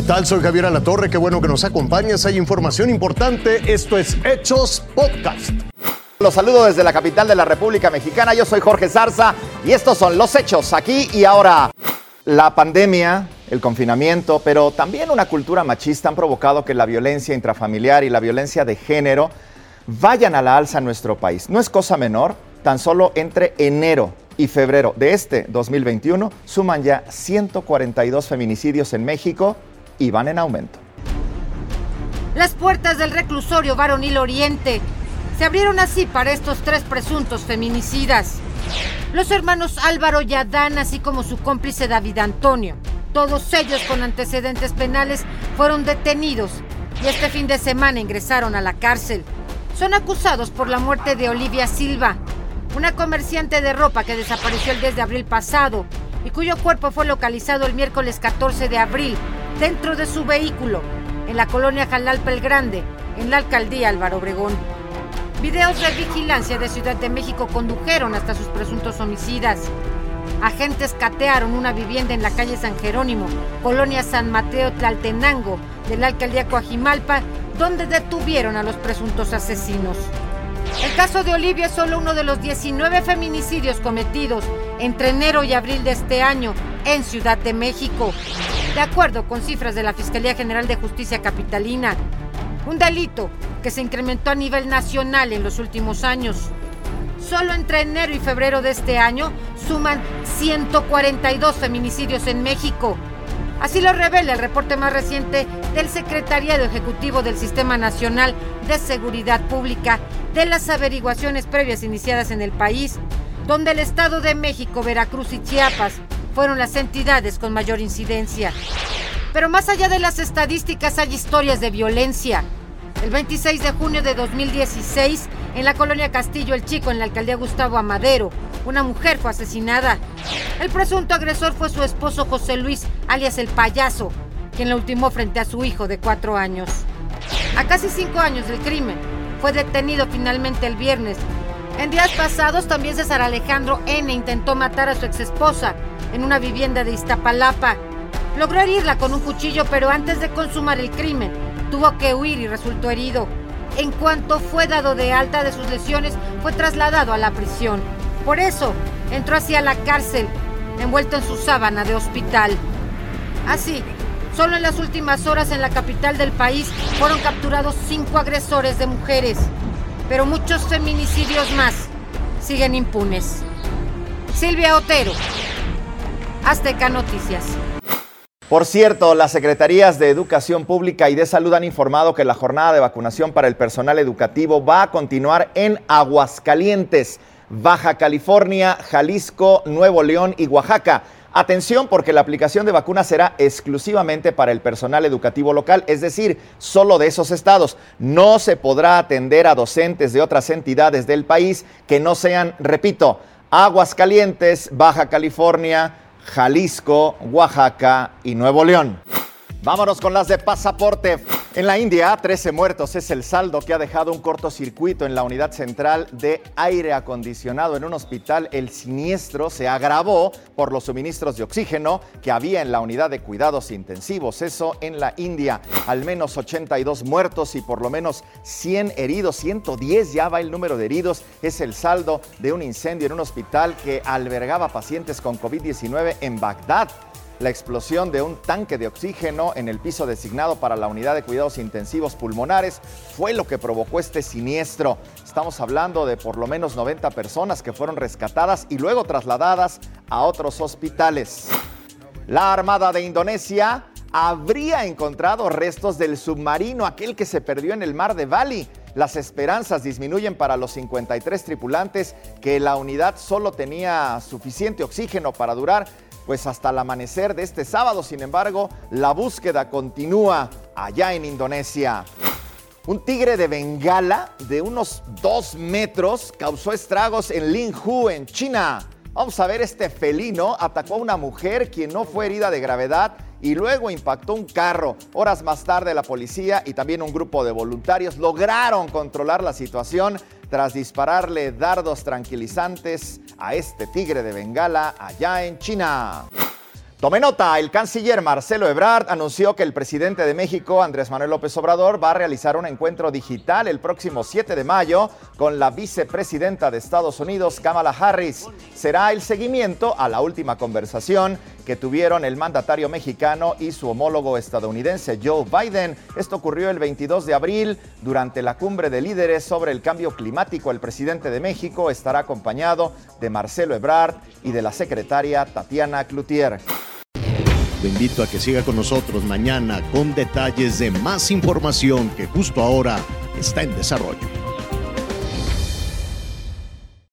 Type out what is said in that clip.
tal? Soy Javier Alatorre, qué bueno que nos acompañas. Hay información importante. Esto es Hechos Podcast. Los saludo desde la capital de la República Mexicana. Yo soy Jorge Zarza y estos son los hechos aquí y ahora. La pandemia, el confinamiento, pero también una cultura machista han provocado que la violencia intrafamiliar y la violencia de género vayan a la alza en nuestro país. No es cosa menor, tan solo entre enero y febrero de este 2021 suman ya 142 feminicidios en México y van en aumento. Las puertas del reclusorio Varonil Oriente se abrieron así para estos tres presuntos feminicidas. Los hermanos Álvaro y Adán, así como su cómplice David Antonio, todos ellos con antecedentes penales, fueron detenidos y este fin de semana ingresaron a la cárcel. Son acusados por la muerte de Olivia Silva, una comerciante de ropa que desapareció el 10 de abril pasado y cuyo cuerpo fue localizado el miércoles 14 de abril dentro de su vehículo en la colonia Jalalpa el Grande, en la alcaldía Álvaro Obregón. Videos de vigilancia de Ciudad de México condujeron hasta sus presuntos homicidas. Agentes catearon una vivienda en la calle San Jerónimo, colonia San Mateo Tlaltenango, de la alcaldía Coajimalpa, donde detuvieron a los presuntos asesinos. El caso de Olivia es solo uno de los 19 feminicidios cometidos entre enero y abril de este año en Ciudad de México, de acuerdo con cifras de la Fiscalía General de Justicia Capitalina. Un delito que se incrementó a nivel nacional en los últimos años. Solo entre enero y febrero de este año suman 142 feminicidios en México. Así lo revela el reporte más reciente del Secretariado Ejecutivo del Sistema Nacional de Seguridad Pública de las averiguaciones previas iniciadas en el país, donde el Estado de México, Veracruz y Chiapas fueron las entidades con mayor incidencia. Pero más allá de las estadísticas hay historias de violencia. El 26 de junio de 2016, en la colonia Castillo El Chico, en la alcaldía Gustavo Amadero, una mujer fue asesinada. El presunto agresor fue su esposo José Luis, alias el payaso, quien la ultimó frente a su hijo de cuatro años. A casi cinco años del crimen, fue detenido finalmente el viernes. En días pasados también César Alejandro N. intentó matar a su exesposa en una vivienda de Iztapalapa. Logró herirla con un cuchillo, pero antes de consumar el crimen, tuvo que huir y resultó herido. En cuanto fue dado de alta de sus lesiones, fue trasladado a la prisión. Por eso, entró hacia la cárcel, envuelto en su sábana de hospital. Así, Solo en las últimas horas en la capital del país fueron capturados cinco agresores de mujeres, pero muchos feminicidios más siguen impunes. Silvia Otero, Azteca Noticias. Por cierto, las Secretarías de Educación Pública y de Salud han informado que la jornada de vacunación para el personal educativo va a continuar en Aguascalientes, Baja California, Jalisco, Nuevo León y Oaxaca. Atención porque la aplicación de vacunas será exclusivamente para el personal educativo local, es decir, solo de esos estados. No se podrá atender a docentes de otras entidades del país que no sean, repito, Aguascalientes, Baja California, Jalisco, Oaxaca y Nuevo León. Vámonos con las de pasaporte. En la India, 13 muertos es el saldo que ha dejado un cortocircuito en la unidad central de aire acondicionado en un hospital. El siniestro se agravó por los suministros de oxígeno que había en la unidad de cuidados intensivos. Eso en la India. Al menos 82 muertos y por lo menos 100 heridos. 110 ya va el número de heridos. Es el saldo de un incendio en un hospital que albergaba pacientes con COVID-19 en Bagdad la explosión de un tanque de oxígeno en el piso designado para la unidad de cuidados intensivos pulmonares fue lo que provocó este siniestro. Estamos hablando de por lo menos 90 personas que fueron rescatadas y luego trasladadas a otros hospitales. La Armada de Indonesia habría encontrado restos del submarino, aquel que se perdió en el mar de Bali. Las esperanzas disminuyen para los 53 tripulantes que la unidad solo tenía suficiente oxígeno para durar pues hasta el amanecer de este sábado. Sin embargo, la búsqueda continúa allá en Indonesia. Un tigre de Bengala de unos dos metros causó estragos en Linhu, en China. Vamos a ver, este felino atacó a una mujer quien no fue herida de gravedad y luego impactó un carro. Horas más tarde la policía y también un grupo de voluntarios lograron controlar la situación tras dispararle dardos tranquilizantes a este tigre de Bengala allá en China. Tome nota, el canciller Marcelo Ebrard anunció que el presidente de México, Andrés Manuel López Obrador, va a realizar un encuentro digital el próximo 7 de mayo con la vicepresidenta de Estados Unidos, Kamala Harris. Será el seguimiento a la última conversación que tuvieron el mandatario mexicano y su homólogo estadounidense Joe Biden. Esto ocurrió el 22 de abril durante la cumbre de líderes sobre el cambio climático. El presidente de México estará acompañado de Marcelo Ebrard y de la secretaria Tatiana Cloutier. Lo invito a que siga con nosotros mañana con detalles de más información que justo ahora está en desarrollo.